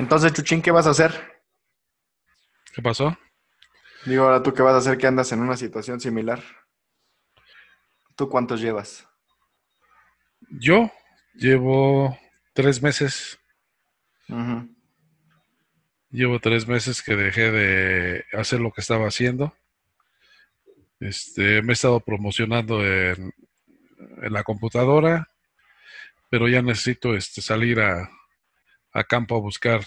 Entonces, Chuchín, ¿qué vas a hacer? ¿Qué pasó? Digo, ahora tú qué vas a hacer que andas en una situación similar. ¿Tú cuántos llevas? Yo llevo tres meses. Llevo tres meses que dejé de hacer lo que estaba haciendo. Este, me he estado promocionando en, en la computadora, pero ya necesito este, salir a, a campo a buscar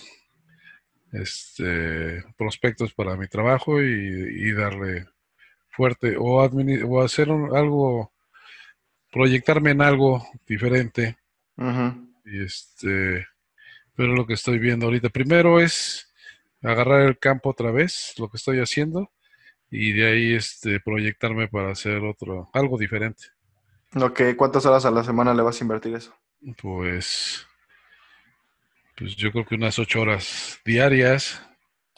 este, prospectos para mi trabajo y, y darle fuerte o, o hacer un- algo, proyectarme en algo diferente. Y este, pero lo que estoy viendo ahorita, primero es agarrar el campo otra vez, lo que estoy haciendo, y de ahí este, proyectarme para hacer otro, algo diferente. Ok, ¿cuántas horas a la semana le vas a invertir eso? Pues, pues yo creo que unas ocho horas diarias.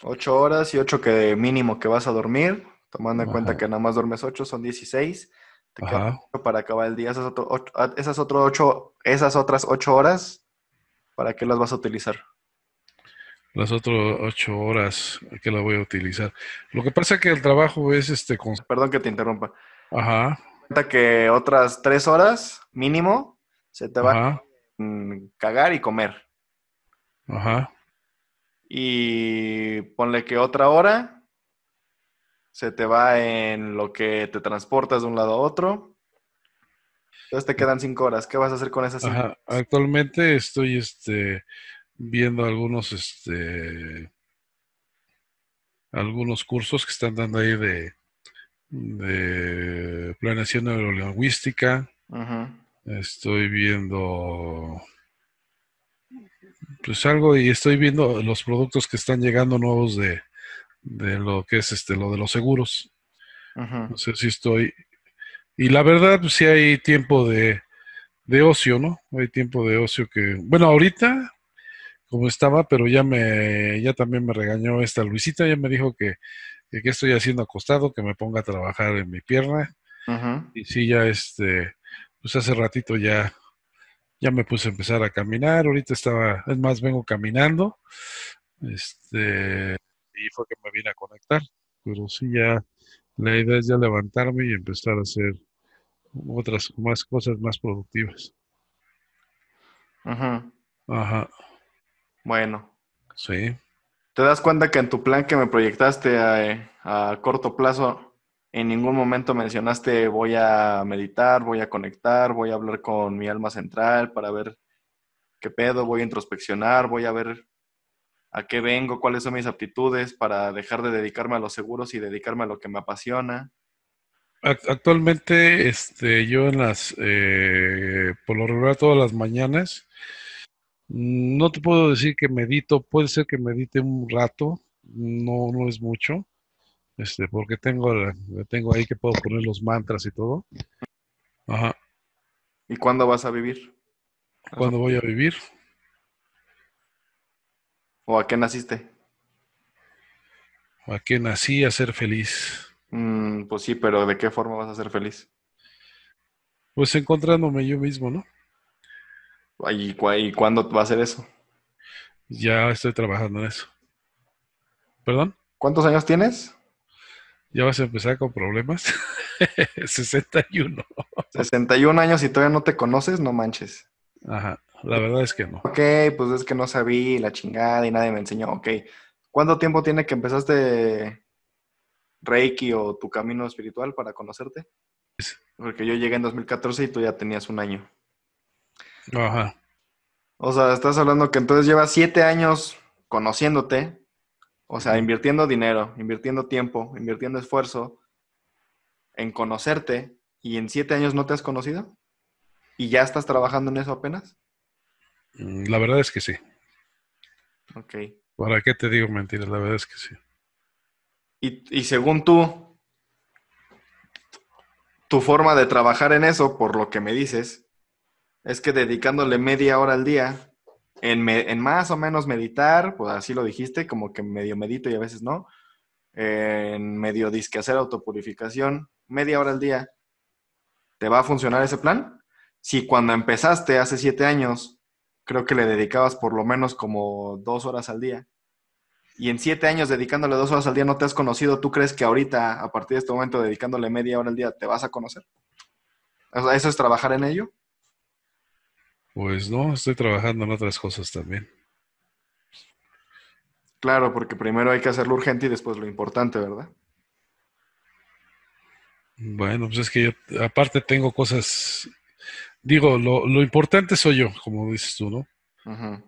Ocho horas y ocho que mínimo que vas a dormir, tomando en cuenta Ajá. que nada más duermes ocho, son 16. Te quedan para acabar el día. Esas, otro- ocho- ah, esas, otro ocho, esas otras ocho horas, ¿para qué las vas a utilizar? Las otras ocho horas que la voy a utilizar. Lo que pasa que el trabajo es este con... Perdón que te interrumpa. Ajá, Cuenta que otras tres horas mínimo se te va a cagar y comer. Ajá. Y ponle que otra hora se te va en lo que te transportas de un lado a otro. Entonces te quedan cinco horas. ¿Qué vas a hacer con esas cinco? Ajá, actualmente estoy este, viendo algunos, este, algunos cursos que están dando ahí de, de planeación neurolingüística. Ujú. Estoy viendo, pues algo y estoy viendo los productos que están llegando nuevos de, de lo que es este, lo de los seguros. Ujú. No sé si estoy. Y la verdad, pues sí hay tiempo de, de ocio, ¿no? Hay tiempo de ocio que. Bueno, ahorita, como estaba, pero ya me, ya también me regañó esta Luisita, ya me dijo que, que qué estoy haciendo acostado, que me ponga a trabajar en mi pierna. Ujú. Y sí, ya este, pues hace ratito ya, ya me puse a empezar a caminar. Ahorita estaba, es más, vengo caminando. Este, y fue que me vine a conectar. Pero sí, ya, la idea es ya levantarme y empezar a hacer otras más cosas más productivas. Ujú. Ajá, Bueno, sí. ¿te das cuenta que en tu plan que me proyectaste a, a corto plazo, en ningún momento mencionaste voy a meditar, voy a conectar, voy a hablar con mi alma central para ver qué pedo, voy a introspeccionar, voy a ver a qué vengo, cuáles son mis aptitudes para dejar de dedicarme a los seguros y dedicarme a lo que me apasiona? Ac- Actualmente, este, yo en las, eh, por lo regular todas las mañanas, no te puedo decir que medito, puede ser que medite un rato, no, no es mucho, este, porque tengo, tengo ahí que puedo poner los mantras y todo. Ajá. ¿Y cuándo vas a vivir? ¿Cuándo voy a vivir? ¿O a qué naciste? ¿A qué nací a ser feliz? Mm, pues sí, pero ¿de qué forma vas a ser feliz? Pues encontrándome yo mismo, ¿no? ¿Y, cua- y cuándo va a ser eso? Ya estoy trabajando en eso. ¿Perdón? ¿Cuántos años tienes? ¿Ya vas a empezar con problemas? 61. 61 años y todavía no te conoces, no manches. Ajá, la verdad es que no. Ok, pues es que no sabía la chingada y nadie me enseñó. Ok, ¿cuánto tiempo tiene que empezaste Reiki o tu camino espiritual para conocerte? Porque yo llegué en 2014 y tú ya tenías un año. Ajá. O sea, estás hablando que entonces llevas siete años conociéndote, o sea, invirtiendo dinero, invirtiendo tiempo, invirtiendo esfuerzo en conocerte y en siete años no te has conocido y ya estás trabajando en eso apenas. Mm, La verdad es que sí. Ok. ¿Para qué te digo mentiras? La verdad es que sí. Y, y según tú, tu forma de trabajar en eso, por lo que me dices, es que dedicándole media hora al día en, más o menos meditar, pues así lo dijiste, como que medio medito y a veces no, en medio disque hacer autopurificación, media hora al día, ¿te va a funcionar ese plan? Si cuando empezaste hace siete años creo que le dedicabas por lo menos como dos horas al día. Y en siete años dedicándole dos horas al día no te has conocido, ¿tú crees que ahorita, a partir de este momento, dedicándole media hora al día, te vas a conocer? ¿Eso es trabajar en ello? Pues no, estoy trabajando en otras cosas también. Claro, porque primero hay que hacer lo urgente y después lo importante, ¿verdad? Bueno, pues es que yo aparte tengo cosas, digo, lo, lo importante soy yo, como dices tú, ¿no?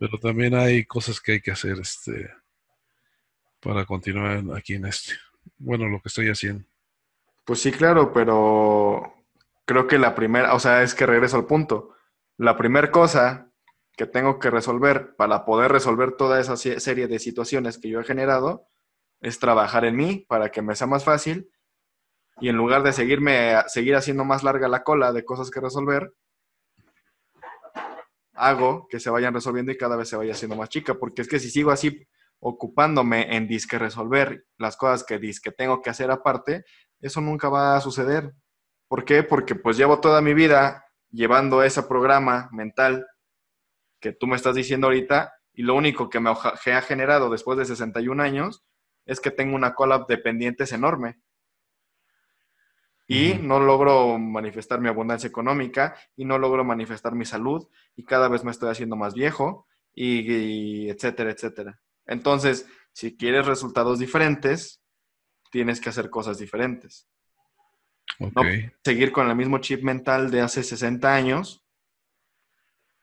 Pero también hay cosas que hay que hacer este, para continuar aquí en este. Bueno, lo que estoy haciendo. Pues sí, claro, pero creo que la primera, o sea, es que regreso al punto. La primera cosa que tengo que resolver para poder resolver toda esa serie de situaciones que yo he generado es trabajar en mí para que me sea más fácil y en lugar de seguirme, seguir haciendo más larga la cola de cosas que resolver, hago que se vayan resolviendo y cada vez se vaya haciendo más chica, porque es que si sigo así ocupándome en disque resolver las cosas que disque tengo que hacer aparte, eso nunca va a suceder. ¿Por qué? Porque pues llevo toda mi vida llevando ese programa mental que tú me estás diciendo ahorita y lo único que me ha generado después de 61 años es que tengo una cola de pendientes enorme y no logro manifestar mi abundancia económica y no logro manifestar mi salud y cada vez me estoy haciendo más viejo y, etcétera, etcétera. Entonces, si quieres resultados diferentes, tienes que hacer cosas diferentes. No seguir con el mismo chip mental de hace 60 años,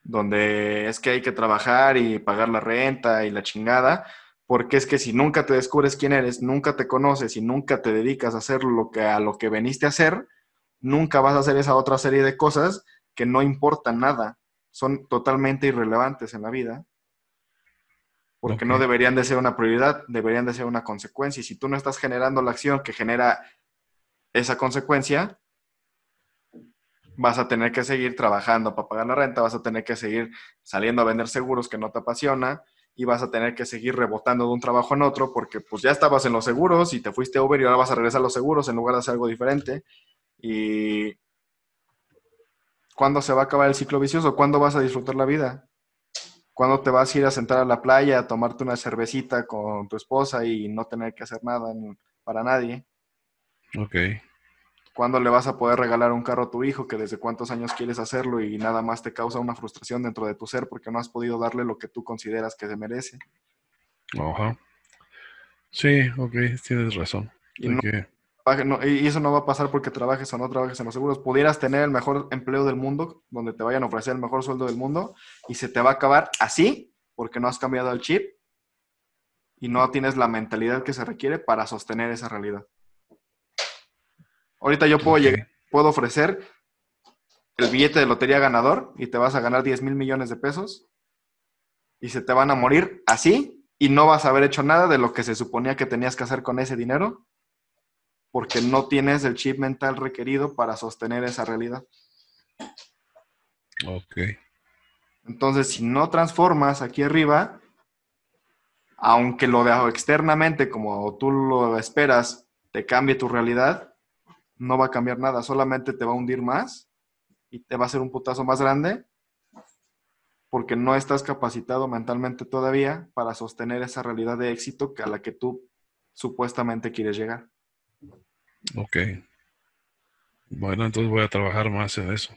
donde es que hay que trabajar y pagar la renta y la chingada, porque es que si nunca te descubres quién eres, nunca te conoces y nunca te dedicas a hacer lo que, a lo que veniste a hacer, nunca vas a hacer esa otra serie de cosas que no importan nada, son totalmente irrelevantes en la vida, porque no deberían de ser una prioridad, deberían de ser una consecuencia. Y si tú no estás generando la acción que genera esa consecuencia, vas a tener que seguir trabajando para pagar la renta, vas a tener que seguir saliendo a vender seguros que no te apasiona, y vas a tener que seguir rebotando de un trabajo en otro porque pues ya estabas en los seguros y te fuiste a Uber y ahora vas a regresar a los seguros en lugar de hacer algo diferente. Y ¿cuándo se va a acabar el ciclo vicioso? ¿Cuándo vas a disfrutar la vida? ¿Cuándo te vas a ir a sentar a la playa a tomarte una cervecita con tu esposa y no tener que hacer nada para nadie? Ok. ¿Cuándo le vas a poder regalar un carro a tu hijo que desde cuántos años quieres hacerlo y nada más te causa una frustración dentro de tu ser porque no has podido darle lo que tú consideras que se merece? Ajá. Sí, ok, tienes razón. Y, y, eso no va a pasar porque trabajes o no trabajes en los seguros. Pudieras tener el mejor empleo del mundo, donde te vayan a ofrecer el mejor sueldo del mundo, y se te va a acabar así porque no has cambiado el chip y no tienes la mentalidad que se requiere para sostener esa realidad. Ahorita yo puedo llegar, puedo ofrecer el billete de lotería ganador y te vas a ganar 10 mil millones de pesos y se te van a morir así y no vas a haber hecho nada de lo que se suponía que tenías que hacer con ese dinero porque no tienes el chip mental requerido para sostener esa realidad. Ok. Entonces, si no transformas aquí arriba, aunque lo dejo externamente como tú lo esperas, te cambie tu realidad, no va a cambiar nada, solamente te va a hundir más y te va a hacer un putazo más grande porque no estás capacitado mentalmente todavía para sostener esa realidad de éxito a la que tú supuestamente quieres llegar. Ok. Bueno, entonces voy a trabajar más en eso.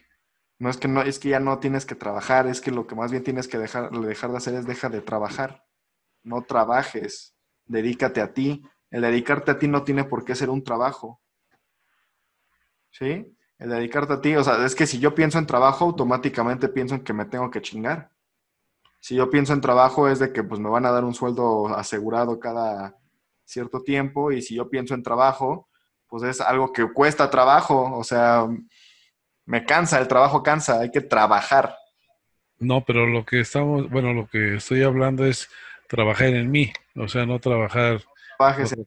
No es que no, es que ya no tienes que trabajar, es que lo que más bien tienes que dejar, dejar de hacer es deja de trabajar. No trabajes, dedícate a ti. El dedicarte a ti no tiene por qué ser un trabajo. ¿Sí? El dedicarte a ti, o sea, es que si yo pienso en trabajo, automáticamente pienso en que me tengo que chingar. Si yo pienso en trabajo es de que pues me van a dar un sueldo asegurado cada cierto tiempo y si yo pienso en trabajo, pues es algo que cuesta trabajo, o sea, me cansa, el trabajo cansa, hay que trabajar. No, pero lo que estamos, bueno, lo que estoy hablando es trabajar en mí, o sea, no trabajar. Trabajes en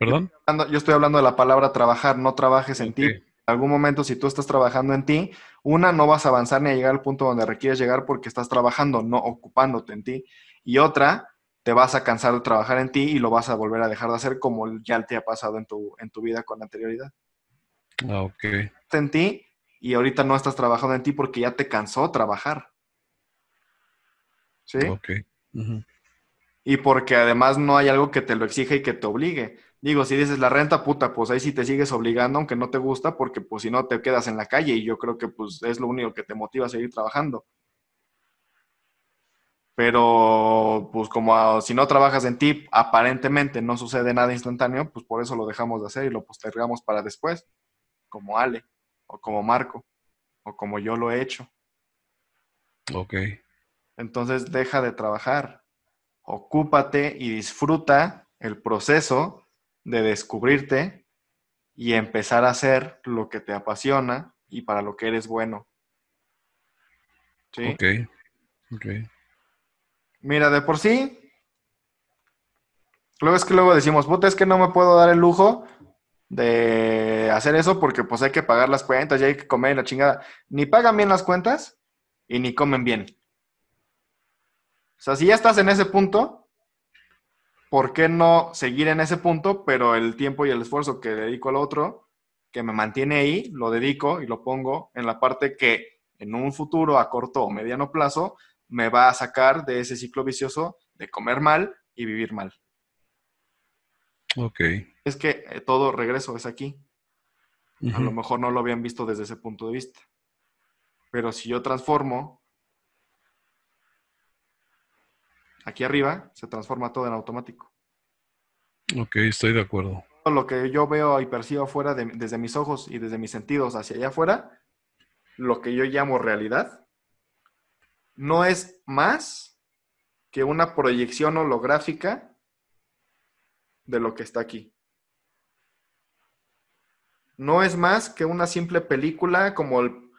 ¿Perdón? Yo estoy hablando de la palabra trabajar, no trabajes en ti. En algún momento, si tú estás trabajando en ti, una, no vas a avanzar ni a llegar al punto donde requieres llegar porque estás trabajando, no ocupándote en ti. Y otra, te vas a cansar de trabajar en ti y lo vas a volver a dejar de hacer como ya te ha pasado en tu, en tu vida con anterioridad. Ah, ok. En ti y ahorita no estás trabajando en ti porque ya te cansó trabajar. ¿Sí? Ok. Y porque además no hay algo que te lo exija y que te obligue. Digo, si dices la renta, puta, pues ahí sí te sigues obligando, aunque no te gusta, porque pues si no te quedas en la calle y yo creo que pues es lo único que te motiva a seguir trabajando. Pero pues como si no trabajas en ti, aparentemente no sucede nada instantáneo, pues por eso lo dejamos de hacer y lo postergamos para después, como Ale, o como Marco, o como yo lo he hecho. Ok. Entonces deja de trabajar, ocúpate y disfruta el proceso de descubrirte y empezar a hacer lo que te apasiona y para lo que eres bueno. ¿Sí? Ok. Ok. Mira, de por sí, luego es que luego decimos, puta, es que no me puedo dar el lujo de hacer eso porque pues hay que pagar las cuentas y hay que comer y la chingada. Ni pagan bien las cuentas y ni comen bien. O sea, si ya estás en ese punto, ¿por qué no seguir en ese punto? Pero el tiempo y el esfuerzo que dedico al otro, que me mantiene ahí, lo dedico y lo pongo en la parte que en un futuro a corto o mediano plazo me va a sacar de ese ciclo vicioso de comer mal y vivir mal. Ok. Es que eh, todo regreso es aquí. A lo mejor no lo habían visto desde ese punto de vista. Pero si yo transformo aquí arriba, se transforma todo en automático. Ok, estoy de acuerdo. Todo lo que yo veo y percibo afuera de- desde mis ojos y desde mis sentidos hacia allá afuera, lo que yo llamo realidad, no es más que una proyección holográfica de lo que está aquí. No es más que una simple película como el,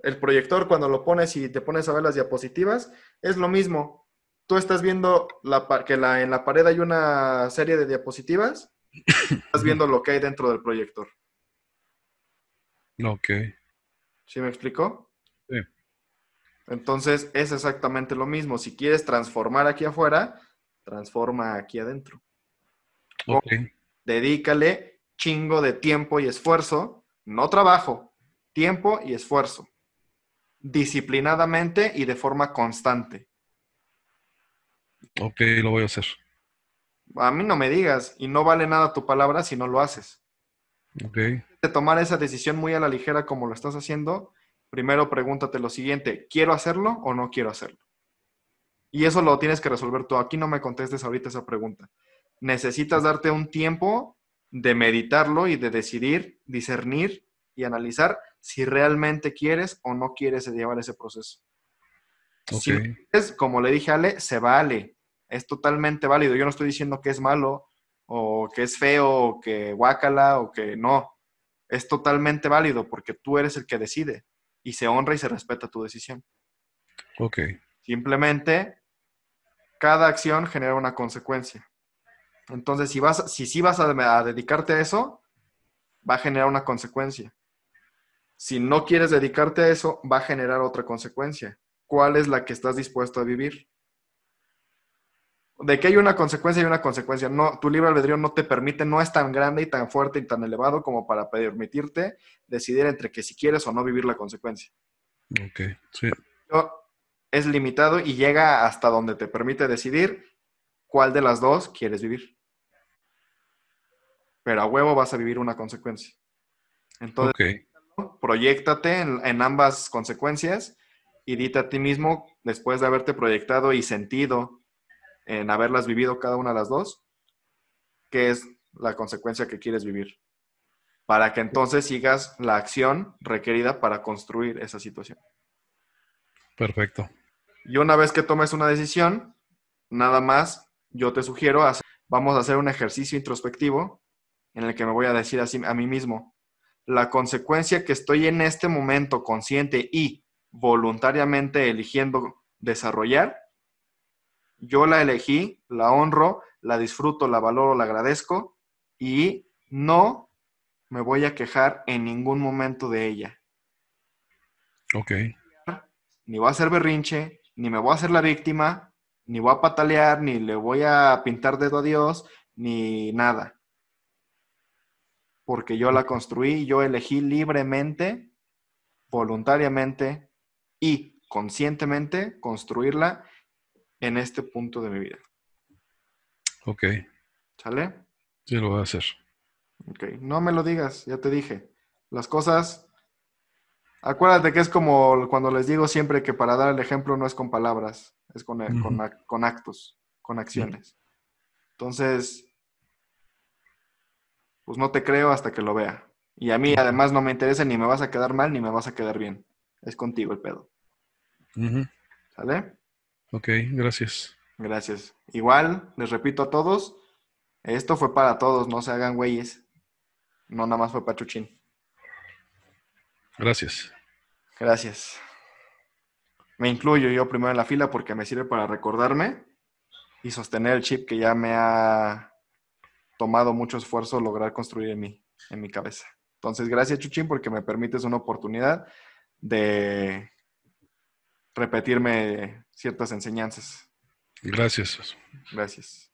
el proyector cuando lo pones y te pones a ver las diapositivas, es lo mismo. Tú estás viendo la, que la, en la pared hay una serie de diapositivas, estás viendo lo que hay dentro del proyector. Ok. ¿Sí me explicó? Sí. Entonces es exactamente lo mismo. Si quieres transformar aquí afuera, transforma aquí adentro. Ok. Dedícale chingo de tiempo y esfuerzo, no trabajo, tiempo y esfuerzo. Disciplinadamente y de forma constante. Ok, lo voy a hacer. A mí no me digas, y no vale nada tu palabra si no lo haces. Ok. De tomar esa decisión muy a la ligera como lo estás haciendo, primero pregúntate lo siguiente, ¿quiero hacerlo o no quiero hacerlo? Y eso lo tienes que resolver tú. Aquí no me contestes ahorita esa pregunta. Necesitas darte un tiempo de meditarlo y de decidir, discernir y analizar si realmente quieres o no quieres llevar ese proceso. Ok. Si quieres, como le dije a Ale, se vale. Es totalmente válido. Yo no estoy diciendo que es malo o que es feo o que guácala o que no. Es totalmente válido porque tú eres el que decide y se honra y se respeta tu decisión. Ok. Simplemente, cada acción genera una consecuencia. Entonces, si, vas, si sí vas a, a dedicarte a eso, va a generar una consecuencia. Si no quieres dedicarte a eso, va a generar otra consecuencia. ¿Cuál es la que estás dispuesto a vivir? De que hay una consecuencia y una consecuencia. No, tu libre albedrío no te permite, no es tan grande y tan fuerte y tan elevado como para permitirte decidir entre que si quieres o no vivir la consecuencia. Ok. Sí. Es limitado y llega hasta donde te permite decidir cuál de las dos quieres vivir. Pero a huevo vas a vivir una consecuencia. Entonces, Ok. proyectate en, en ambas consecuencias y dite a ti mismo, después de haberte proyectado y sentido en haberlas vivido cada una de las dos, qué es la consecuencia que quieres vivir. Para que entonces sigas la acción requerida para construir esa situación. Perfecto. Y una vez que tomes una decisión, nada más yo te sugiero, hacer, vamos a hacer un ejercicio introspectivo en el que me voy a decir así a mí mismo, la consecuencia que estoy en este momento consciente y voluntariamente eligiendo desarrollar, yo la elegí, la honro, la disfruto, la valoro, la agradezco y no me voy a quejar en ningún momento de ella. Ok. Ni voy a hacer berrinche, ni me voy a hacer la víctima, ni voy a patalear, ni le voy a pintar dedo a Dios, ni nada. Porque yo la construí, yo elegí libremente, voluntariamente y conscientemente construirla en este punto de mi vida. Ok, ¿Sale? sí lo voy a hacer. Ok, no me lo digas, ya te dije. Las cosas, acuérdate que es como cuando les digo siempre que para dar el ejemplo no es con palabras, es con, Ujú. con con actos, con acciones. Entonces, pues no te creo hasta que lo vea. Y a mí además no me interesa ni me vas a quedar mal ni me vas a quedar bien. Es contigo el pedo. ¿Sale? Ok, gracias. Gracias. Igual, les repito a todos, esto fue para todos, no se hagan güeyes. No nada más fue para Chuchín. Gracias. Gracias. Me incluyo yo primero en la fila porque me sirve para recordarme y sostener el chip que ya me ha tomado mucho esfuerzo lograr construir en mí, en mi cabeza. Entonces, gracias Chuchín porque me permites una oportunidad de repetirme ciertas enseñanzas. Gracias. Gracias.